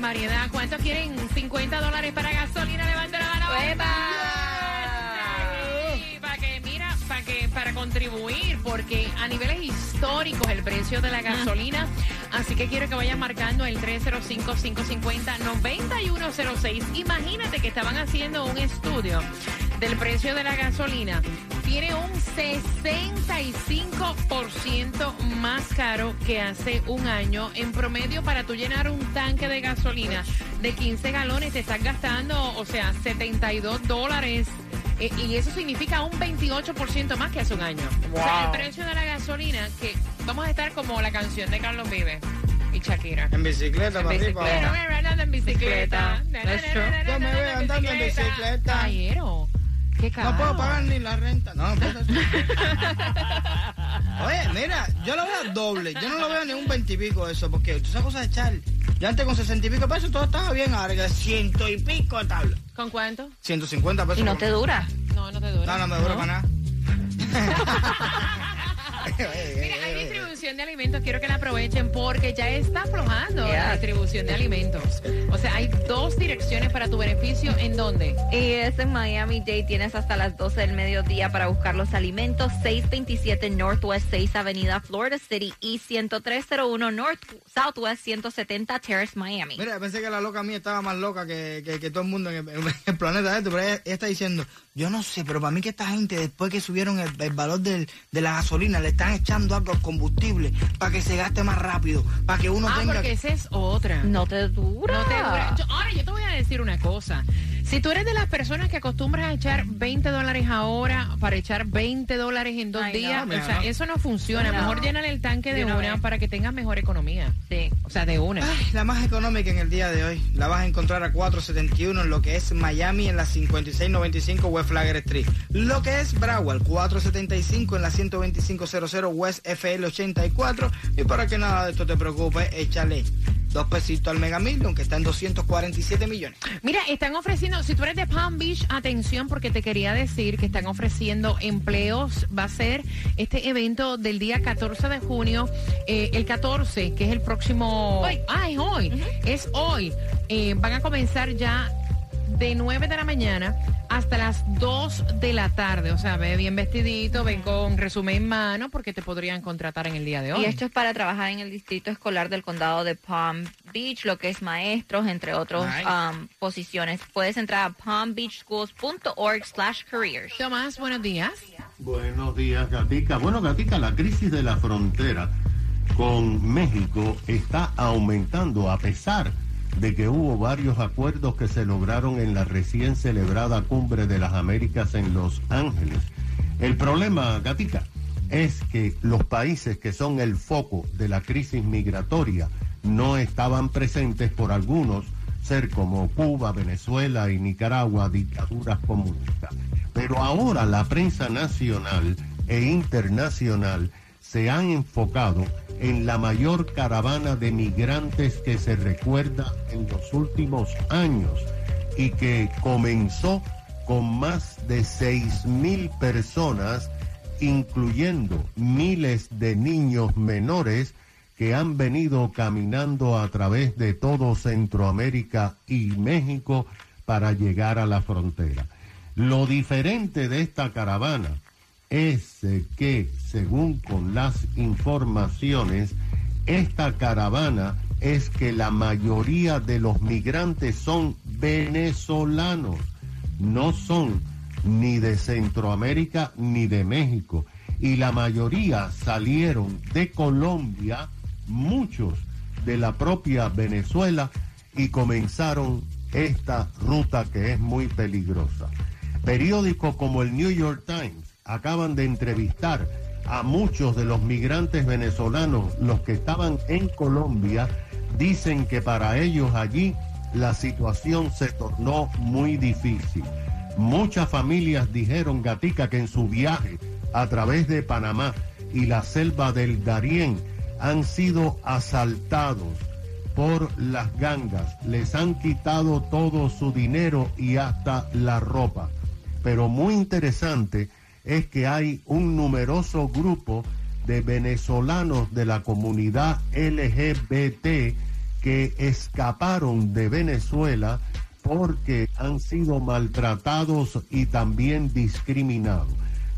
En variedad. ¿Cuántos quieren 50 dólares para gasolina? Levanta la mano. Sí, Para que, mira, para que, para contribuir, porque a niveles históricos el precio de la gasolina. Así que quiero que vayan marcando el 305-550-9106. Imagínate que estaban haciendo un estudio del precio de la gasolina. Tiene un 65% más caro que hace un año. En promedio, para tú llenar un tanque de gasolina de 15 galones, te estás gastando, o sea, 72 dólares. Eh, y eso significa un 28% más que hace un año. O sea, el precio de la gasolina, que vamos a estar como la canción de Carlos Vive y Shakira. En bicicleta, En bicicleta. arriba. Me andando en bicicleta. Yo me veo andando en bicicleta. Caballero, qué caro. No puedo pagar ni la renta. No, espérate. Oye, mira, yo lo veo doble. Yo no lo veo ni un veintipico eso, porque tú sabes cosas de echar. Yo antes con sesenta y pico pesos todo estaba bien, ahora que ciento y pico de tabla. ¿Con cuánto? 150 pesos. Y no te dura. No, no te dura. No, no me dura para nada. Mira, hay distribución de alimentos, quiero que la aprovechen porque ya está aflojando la distribución de alimentos. O sea, hay dos direcciones para tu beneficio. ¿En dónde? Y es en Miami Dade. Tienes hasta las 12 del mediodía para buscar los alimentos. 627 Northwest 6 Avenida Florida City y 10301 North Southwest 170 Terrace Miami. Mira, pensé que la loca mía estaba más loca que, que- que todo el mundo en el, en el planeta este, pero ella, ella está diciendo, yo no sé, pero para mí que esta gente después que subieron el, el valor del- de la gasolina, le están echando algo al combustible para que se gaste más rápido, para que uno ah, tenga... porque esa es otra. No te dura. No te dura. Yo- ahora, yo te voy a decir una cosa. Si tú eres de las personas que acostumbras a echar 20 dólares ahora para echar 20 dólares en dos Ay, días, o sea, no. eso no funciona. No. Mejor llénale el tanque de De una vez. para que tengas mejor economía. Sí. O sea, de una. Ay, la más económica en el día de hoy. La vas a encontrar a 471 en lo que es Miami en la 5695 West Flagler Street. Lo que es Broward 475 en la 12500 West FL 84. Y para que nada de esto te preocupe, échale dos pesitos al Mega Million que está en 247 millones. Mira, están ofreciendo, si tú eres de Palm Beach, atención porque te quería decir que están ofreciendo empleos. Va a ser este evento del día 14 de junio, eh, el 14, que es el próximo... Hoy. Ah, es hoy. Es hoy. Eh, van a comenzar ya de 9 de la mañana hasta las 2 de la tarde. O sea, ve bien vestidito, ven con resumen en mano porque te podrían contratar en el día de hoy. Y esto es para trabajar en el distrito escolar del condado de Palm Beach, lo que es maestros, entre otras Nice. posiciones. Puedes entrar a palmbeachschools.org slash careers. Tomás, buenos días. Buenos días, Gatica. Bueno, Gatica, la crisis de la frontera con México está aumentando a pesar de que hubo varios acuerdos que se lograron en la recién celebrada Cumbre de las Américas en Los Ángeles. El problema, Gatica, es que los países que son el foco de la crisis migratoria no estaban presentes por algunos ser como Cuba, Venezuela y Nicaragua, dictaduras comunistas. Pero ahora la prensa nacional e internacional se han enfocado en la mayor caravana de migrantes que se recuerda en los últimos años y que comenzó con más de seis mil personas, incluyendo miles de niños menores que han venido caminando a través de todo Centroamérica y México para llegar a la frontera. Lo diferente de esta caravana es que, según con las informaciones, esta caravana es que la mayoría de los migrantes son venezolanos, no son ni de Centroamérica ni de México. Y la mayoría salieron de Colombia, muchos de la propia Venezuela, y comenzaron esta ruta que es muy peligrosa. Periódicos como el New York Times acaban de entrevistar a muchos de los migrantes venezolanos, los que estaban en Colombia, dicen que para ellos allí la situación se tornó muy difícil. Muchas familias dijeron, Gatica, que en su viaje a través de Panamá y la selva del Darién han sido asaltados por las gangas. Les han quitado todo su dinero y hasta la ropa. Pero muy interesante es que hay un numeroso grupo de venezolanos de la comunidad LGBT que escaparon de Venezuela porque han sido maltratados y también discriminados.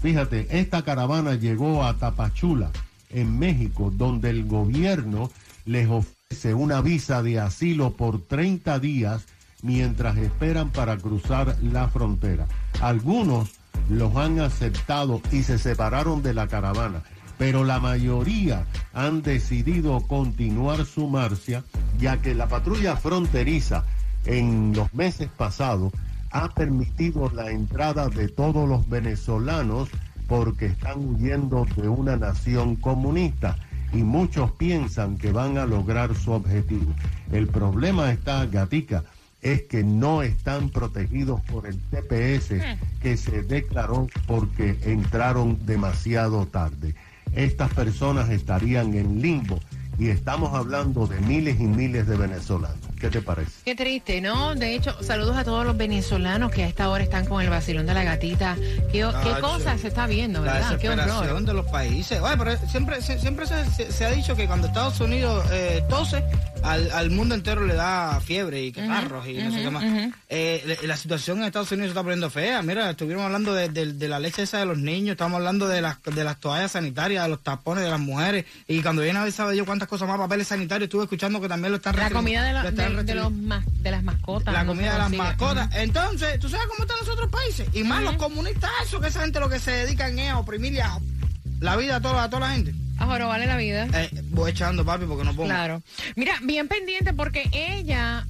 Fíjate, esta caravana llegó a Tapachula, en México, donde el gobierno les ofrece una visa de asilo por 30 días mientras esperan para cruzar la frontera. Algunos los han aceptado y se separaron de la caravana, pero la mayoría han decidido continuar su marcha, ya que la patrulla fronteriza en los meses pasados ha permitido la entrada de todos los venezolanos porque están huyendo de una nación comunista y muchos piensan que van a lograr su objetivo. El problema está, Gatica, es que no están protegidos por el TPS hmm. que se declaró porque entraron demasiado tarde. Estas personas estarían en limbo y estamos hablando de miles y miles de venezolanos. ¿Qué te parece? Qué triste, ¿no? De hecho, saludos a todos los venezolanos que a esta hora están con el vacilón de la gatita. ¿Qué, qué cosa se está viendo, verdad? La desesperación de los países. Oye, pero siempre, siempre se, ha dicho que cuando Estados Unidos eh, tose, al, mundo entero le da fiebre y catarros y no sé qué más. Eh, la situación en Estados Unidos se está poniendo fea. Mira, estuvimos hablando de, la leche esa de los niños, estamos hablando de las, de las toallas sanitarias, de los tapones de las mujeres. Y cuando viene a ver, sabe yo cuántas cosas más, papeles sanitarios, estuve escuchando que también lo están La comida de, de, los de las mascotas. La comida de las mascotas. Entonces, ¿tú sabes cómo están los otros países? Y más los comunistas, eso que esa gente lo que se dedican es a oprimir la vida a toda, a toda la gente. Ahora vale la vida. Eh, voy echando, papi, porque no puedo. Claro. Mira, bien pendiente porque ella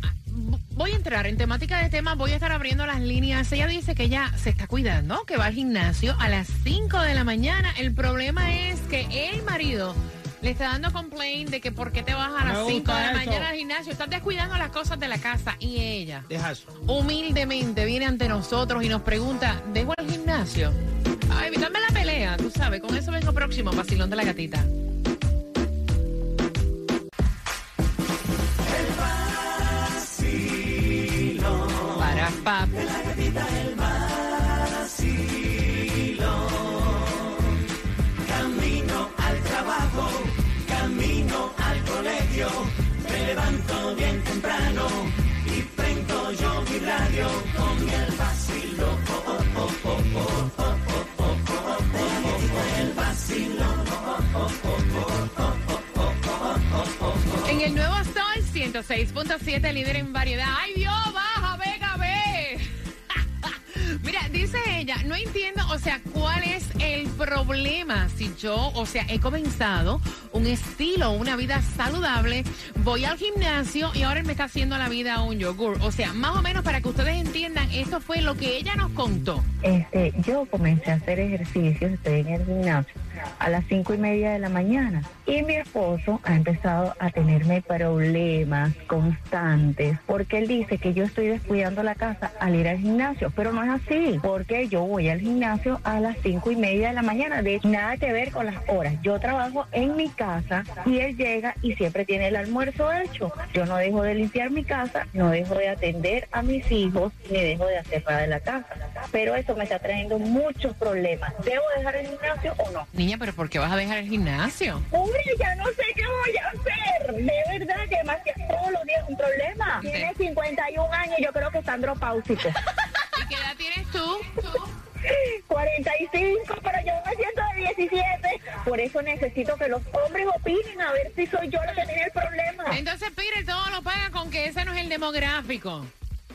voy a entrar en temática de temas, voy a estar abriendo las líneas. Ella dice que ella se está cuidando, que va al gimnasio a las 5 de la mañana. El problema es que el marido le está dando complaint de que por qué te vas a las 5 de la mañana al gimnasio. Estás descuidando las cosas de la casa. Y ella, Deja eso. humildemente, viene ante nosotros y nos pregunta, ¿dejo el gimnasio? Ay, dame la pelea, tú sabes. Con eso vengo próximo, vacilón de la gatita. Para pap. La gatita, el vacilón. Camino al trabajo, camino al colegio. Me levanto bien temprano y prendo yo mi radio 106.7, líder en variedad. ¡Ay, Dios! ¡Baja, venga, ve! Mira, dice ella, no entiendo, o sea, cuál es el problema si yo, o sea, he comenzado un estilo, una vida saludable, voy al gimnasio y ahora me está haciendo la vida un yogur. O sea, más o menos para que ustedes entiendan, esto fue lo que ella nos contó. Este, yo comencé a hacer ejercicios, estoy en el gimnasio a las cinco y media de la mañana. Y mi esposo ha empezado a tenerme problemas constantes porque él dice que yo estoy descuidando la casa al ir al gimnasio, pero no es así, porque yo voy al gimnasio a las cinco y media de la mañana. De nada que ver con las horas. Yo trabajo en mi casa y él llega y siempre tiene el almuerzo hecho. Yo no dejo de limpiar mi casa, no dejo de atender a mis hijos, ni dejo de hacer para de la casa. Pero eso me está trayendo muchos problemas. ¿Debo dejar el gimnasio o no? Pero ¿por qué vas a dejar el gimnasio? Hombre, ya no sé qué voy a hacer. De verdad que más que todos los días un problema. Tiene 51 años, yo creo que está andropáusico. ¿Y qué edad tienes tú? 45, pero yo me siento de 17. Por eso necesito que los hombres opinen a ver si soy yo la que tiene el problema. Entonces, Pire, todo lo paga con que ese no es el demográfico.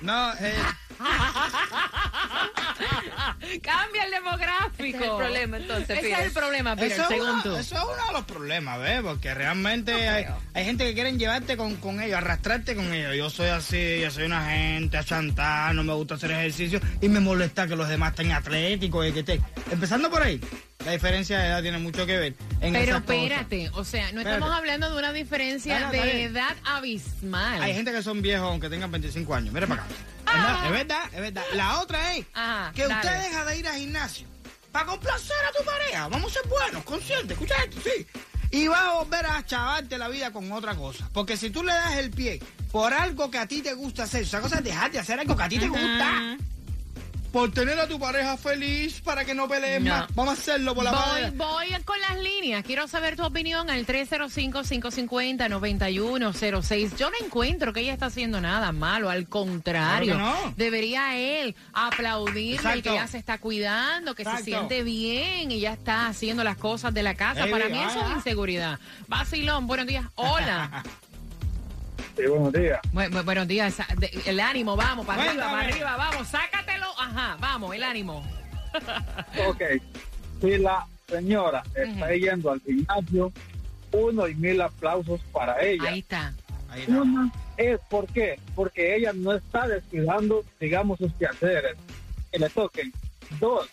No, eh. Cambia el demográfico. Ese es el problema, entonces. Ese es el problema, Peter, eso según tú. Eso es uno de los problemas, ¿ves? Porque realmente hay, gente que quieren llevarte con, con ellos, arrastrarte con ellos. Yo soy así, yo soy una gente a chantar, no me gusta hacer ejercicio y me molesta que los demás estén atléticos y que estén. Empezando por ahí. La diferencia de edad tiene mucho que ver. en Pero espérate, o sea, no Espérate. estamos hablando de una diferencia No, no, está de edad abismal. Hay gente que son viejos aunque tengan 25 años. Mira para acá. Es más, Es verdad, es verdad. La otra es Ajá, que dale. usted deja de ir al gimnasio para complacer a tu pareja. Vamos a ser buenos, conscientes. Escucha esto, sí. Y va a volver a chavarte la vida con otra cosa. Porque si tú le das el pie por algo que a ti te gusta hacer, esa cosa es dejar de hacer algo que a ti te gusta. Por tener a tu pareja feliz para que no pelees No. más. Vamos a hacerlo por la Voy, pareja. voy con las líneas. Quiero saber tu opinión al 305-550-9106. Yo no encuentro que ella está haciendo nada malo. Al contrario, Claro que no. debería él aplaudirle Exacto. que ella se está cuidando, que se siente bien y ya está haciendo las cosas de la casa. Para mí ah, eso es inseguridad. Vacilón, buenos días. Hola. Sí, buenos días. Bu- bu- buenos días. El ánimo, vamos, para arriba, para arriba, vamos. Sácatelo. Ajá, vamos, el ánimo. Ok. Si la señora está yendo al gimnasio, uno y mil aplausos para ella. Ahí está. Ahí está. Una es, ¿por qué? Porque ella no está descuidando, digamos, sus quehaceres que le toquen. Dos,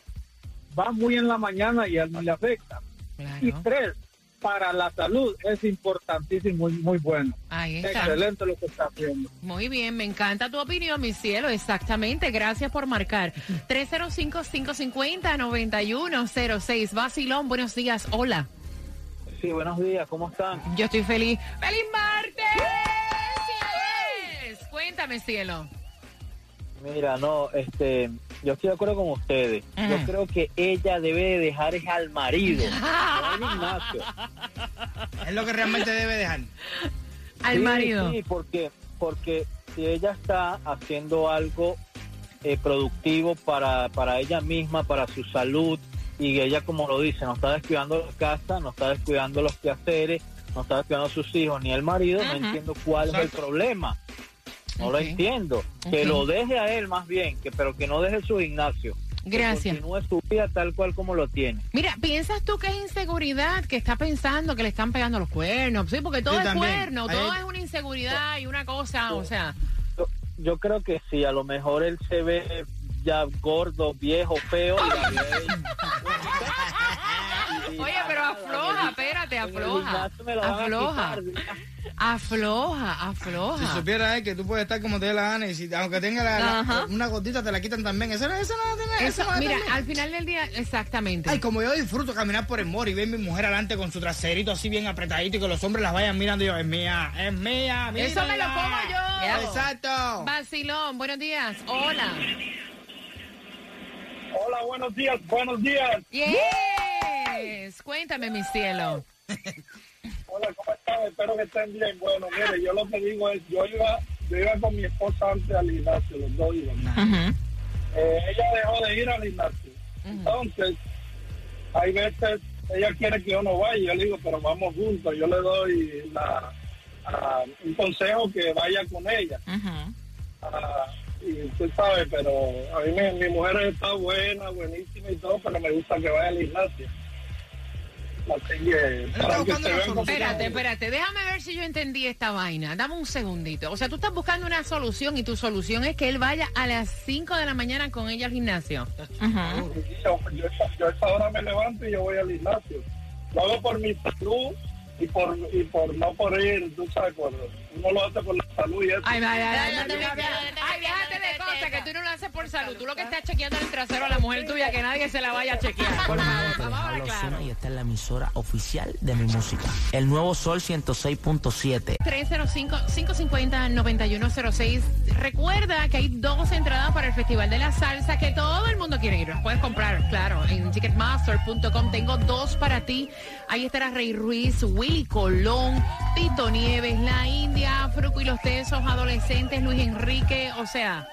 va muy en la mañana y a él no le afecta. Y tres, para la salud es importantísimo y muy bueno. Ahí está. Excelente lo que está haciendo. Muy bien, me encanta tu opinión, mi cielo. Exactamente, gracias por marcar. 305-550-9106. Vacilón, buenos días. Hola. Sí, buenos días, ¿cómo están? Yo estoy feliz. ¡Feliz martes! Yes. Cuéntame, cielo. Mira, no, este, yo estoy de acuerdo con ustedes. Ajá. Yo creo que ella debe de dejar es al marido, no al. Es lo que realmente debe dejar. Al Sí, marido. Sí, porque, porque si ella está haciendo algo eh, productivo para, para ella misma, para su salud, y ella, como lo dice, no está descuidando la casa, no está descuidando los quehaceres, no está descuidando a sus hijos ni al marido, Ajá. no entiendo cuál es el problema. No Ok. lo entiendo. Que Ok. lo deje a él más bien, que pero que no deje su gimnasio. Que Gracias. continúe su vida tal cual como lo tiene. Mira, ¿piensas tú que es inseguridad? Que está pensando que le están pegando los cuernos. Sí, porque todo Sí, es también. cuerno, Ahí- todo es una inseguridad y una cosa, o sea. Yo, yo creo que sí, a lo mejor él se ve ya gordo, viejo, feo. Y la vida es- Y- y Oye, pero afloja, espérate, el afloja. Afloja. Afloja, Si afloja. supiera él que tú puedes estar como te dé la gana y si, aunque tenga la- la- Ajá. una gordita te la quitan también. Eso no, eso no tiene Eso, eso no mira, también. al final del día, exactamente. Ay, como yo disfruto caminar por el mall y ver mi mujer adelante con su traserito así bien apretadito y que los hombres las vayan mirando y yo, es mía, es mía, Eso me lo mírenla". como yo. Exacto. Vacilón, buenos días. Hola. Hola, buenos días, buenos días. Yes. Cuéntame, mi cielo. Hola, ¿cómo están? Espero que estén bien. Bueno, mire, yo lo que digo es, yo iba, yo iba con mi esposa antes al gimnasio, los dos iban. Eh, ella dejó de ir al gimnasio. Entonces, hay veces, ella quiere que yo no vaya, yo le digo, pero vamos juntos. Yo le doy la, un consejo que vaya con ella. Ah, y usted sabe, pero a mí mi, mi mujer está buena, buenísima y todo, pero me gusta que vaya al gimnasio. Así que, para se vean Espérate, espérate, déjame ver si yo entendí esta vaina. Dame un segundito. O sea, tú estás buscando una solución y tu solución es que él vaya a las 5 de la mañana con ella al gimnasio. Yo, yo, yo a esa hora me levanto y yo voy al gimnasio. Lo hago por mi salud y por, y por no por ir, tú sabes, por, uno lo hace por la salud y eso. Ay, ay, ay, déjate de cosas que tú no lo haces por salud. Tú lo que estás chequeando el trasero a la mujer tuya, que nadie se la vaya a chequear. Por favor, claro. Y esta es la emisora oficial de mi música. El nuevo Sol 106.7. 305-550-9106. Recuerda que hay dos entradas para el Festival de la Salsa que todo el mundo quiere ir. Las puedes comprar, claro, en ticketmaster.com. Tengo dos para ti. Ahí estará Rey Ruiz, Willy Colón, Tito Nieves, La India, Fruco y los Tesos, Adolescentes, Luis Enrique. O sea,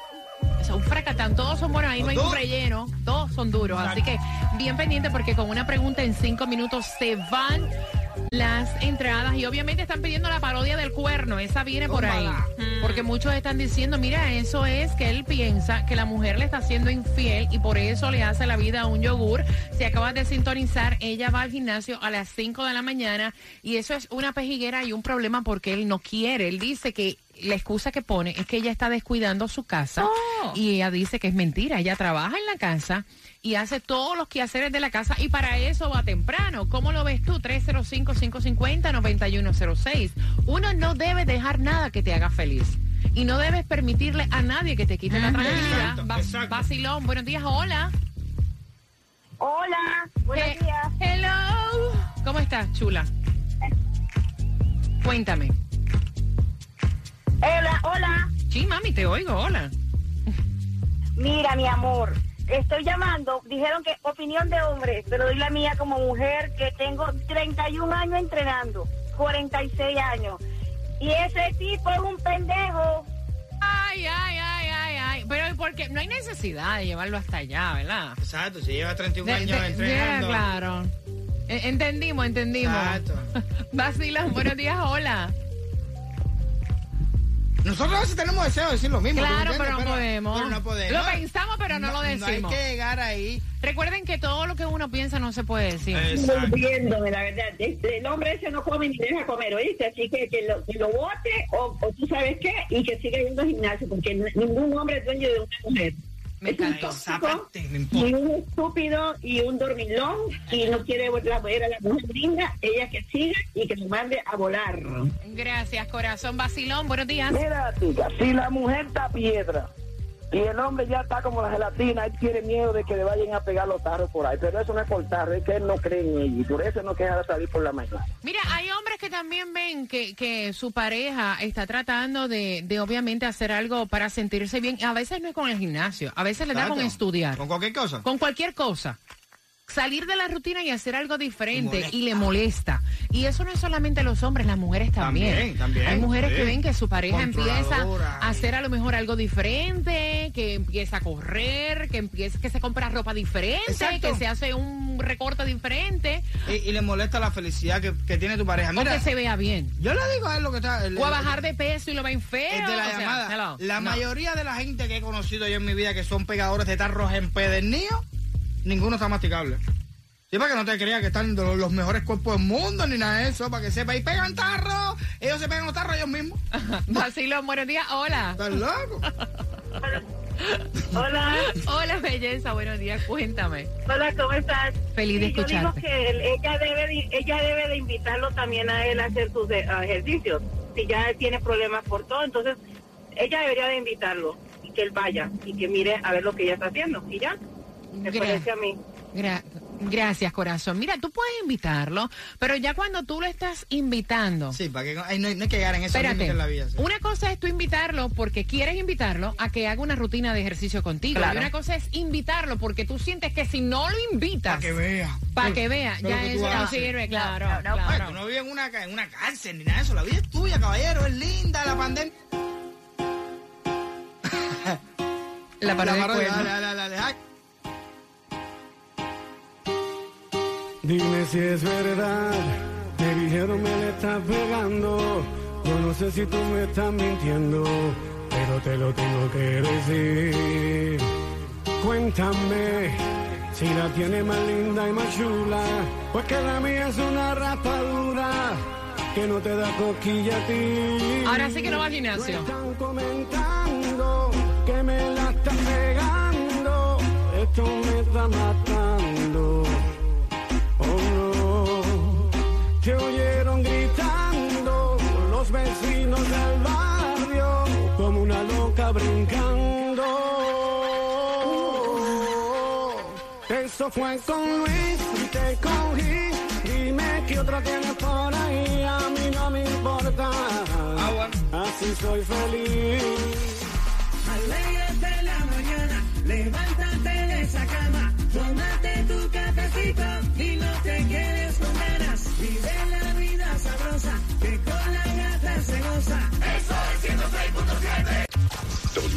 un fracatán. Todos son buenos. Ahí no hay un relleno. Todos son duros. Así que bien pendiente porque con una pregunta en cinco minutos se van las entradas y obviamente están pidiendo la parodia del cuerno, esa viene por ahí. Tómala. Porque muchos están diciendo, mira, eso es que él piensa que la mujer le está siendo infiel y por eso le hace la vida a un yogur. Si acabas de sintonizar, ella va al gimnasio a las 5 de la mañana y eso es una pejiguera y un problema porque él no quiere. Él dice que la excusa que pone es que ella está descuidando su casa Oh. y ella dice que es mentira. Ella trabaja en la casa y hace todos los quehaceres de la casa y para eso va temprano. ¿Cómo lo ves tú? 305-550-9106. Uno no debe dejar nada que te haga feliz. Y no debes permitirle a nadie que te quite la tranquilidad. Exacto, Va- exacto. Vacilón, buenos días, hola. Hola, buenos Eh, días. Hello. ¿Cómo estás, chula? Cuéntame. Hola, hola. Sí, mami, te oigo, hola. Mira, mi amor, estoy llamando. Dijeron que opinión de hombre, pero doy la mía como mujer que tengo 31 años entrenando, 46 años. Y ese tipo es un pendejo. Ay, ay, ay, ay, ay. Pero porque no hay necesidad de llevarlo hasta allá, ¿verdad? Exacto, si lleva 31 De- años de- entrenando. ya, claro. E- Entendimos, entendimos. Exacto. Vacilón, buenos días, hola. Nosotros a veces tenemos deseo de decir lo mismo. ¿tú me Claro, pero no podemos. Pero no podemos. Lo pensamos, pero no, lo No hay decimos. que llegar ahí. Recuerden que todo lo que uno piensa no se puede decir. Exacto. viéndome, la verdad. Este, el hombre ese no come ni deja comer, ¿oíste? Así que que lo, que lo bote o, o tú sabes qué y que siga yendo al gimnasio, porque ningún hombre es dueño de una mujer. Me es un encantó. tóxico y un estúpido y un dormilón y no quiere la, ver a la mujer linda, ella que siga y que nos mande a volar. Gracias, corazón. Vacilón, buenos días. Mira, chica, si la mujer está piedra y el hombre ya está como la gelatina, él tiene miedo de que le vayan a pegar los tarros por ahí. Pero eso no es por tarro, es que él no cree en ella y por eso no queja de salir por la mañana. Mira, hay hombres que también ven que, que su pareja está tratando de, de obviamente hacer algo para sentirse bien. A veces no es con el gimnasio, a veces le da con estudiar, Con cualquier cosa. con cualquier cosa. Salir de la rutina y hacer algo diferente y le molesta. Y eso no es solamente los hombres, las mujeres también. También, también, Hay mujeres que ven que su pareja empieza a hacer a lo mejor algo diferente, que empieza a correr, que empieza, que se compra ropa diferente, Exacto. que se hace un recorte diferente, Y, y le molesta la felicidad que, que tiene tu pareja. o Mira, que se vea bien. yo le digo a él lo que está. el- O a bajar de peso y lo ven feo. el de la o sea, llamada. La No. mayoría de la gente que he conocido yo en mi vida que son pegadores de tarros empedernidos, ninguno está masticable. Sí, para que no te creas que están de los, los mejores cuerpos del mundo ni nada de eso, para que sepa. Y pegan tarros, ellos se pegan los tarros ellos mismos. Vacilón, buenos días. Hola. ¿Estás loco? Hola, Hola, belleza. Buenos días. Cuéntame. hola, ¿cómo estás? Feliz de Sí, Yo digo que él- ella debe de, ella debe de invitarlo también a él a hacer sus eh, ejercicios. Si ya tiene problemas por todo, entonces ella debería de invitarlo y que él vaya y que mire a ver lo que ella está haciendo y ya. Me Gra- parece a mí. gra- gracias, corazón. Mira, tú puedes invitarlo, pero ya cuando tú lo estás invitando. Sí, para que ay, no, hay- no hay que llegar en eso Espérate, en la vida. sí. una cosa es tú invitarlo porque quieres invitarlo a que haga una rutina de ejercicio contigo. Claro. Y una cosa es invitarlo porque tú sientes que si no lo invitas, Para que vea. para que vea, Pero ya que eso no sirve, claro. no, claro. tú no vives en una, en una cárcel ni nada de eso. La vida es tuya, caballero. Es linda la pandemia. La dale, ay. Dime si es verdad, me dijeron me le estás pegando. Yo no sé si tú me estás mintiendo, pero te lo tengo que decir. Cuéntame si la tiene más linda y más chula, pues que la mía es una rapadura que no te da coquilla a ti. Ahora sí que no va al gimnasio. están comentando que me la están pegando. Esto me está matando. Te oyeron gritando los vecinos del barrio como una loca brincando. Eso fue con Luis y te cogí. Dime que otro tienes por ahí. A mí no me importa. Ah. Así soy feliz.